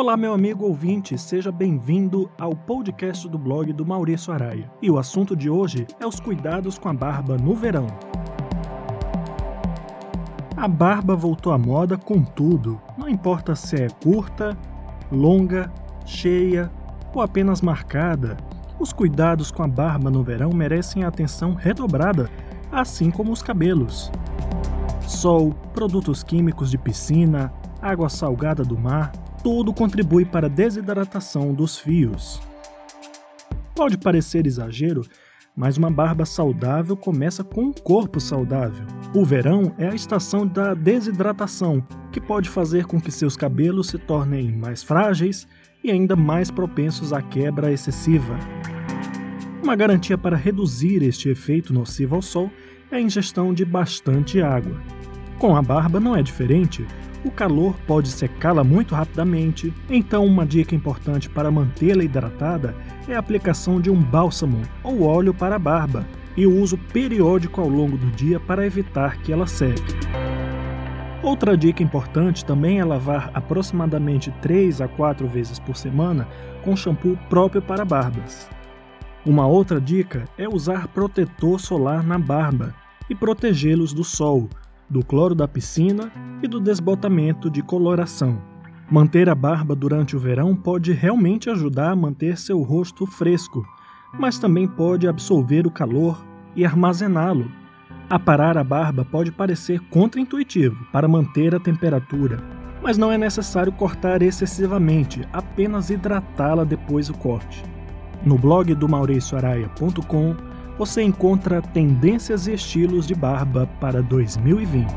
Olá, meu amigo ouvinte, seja bem-vindo ao podcast do blog do Maurício Araia. E o assunto de hoje é os cuidados com a barba no verão. A barba voltou à moda com tudo, não importa se é curta, longa, cheia ou apenas marcada. Os cuidados com a barba no verão merecem atenção redobrada, assim como os cabelos. Sol, produtos químicos de piscina, água salgada do mar, tudo contribui para a desidratação dos fios. Pode parecer exagero, mas uma barba saudável começa com um corpo saudável. O verão é a estação da desidratação, que pode fazer com que seus cabelos se tornem mais frágeis e ainda mais propensos à quebra excessiva. Uma garantia para reduzir este efeito nocivo ao sol é a ingestão de bastante água. Com a barba não é diferente o calor pode secá-la muito rapidamente, então uma dica importante para mantê-la hidratada é a aplicação de um bálsamo ou óleo para a barba e o uso periódico ao longo do dia para evitar que ela seque. Outra dica importante também é lavar aproximadamente 3 a 4 vezes por semana com shampoo próprio para barbas. Uma outra dica é usar protetor solar na barba e protegê-los do sol, do cloro da piscina e do desbotamento de coloração. Manter a barba durante o verão pode realmente ajudar a manter seu rosto fresco, mas também pode absorver o calor e armazená-lo. Aparar a barba pode parecer contraintuitivo para manter a temperatura, mas não é necessário cortar excessivamente, apenas hidratá-la depois do corte. No blog do mauricioaraia.com você encontra tendências e estilos de barba para 2020.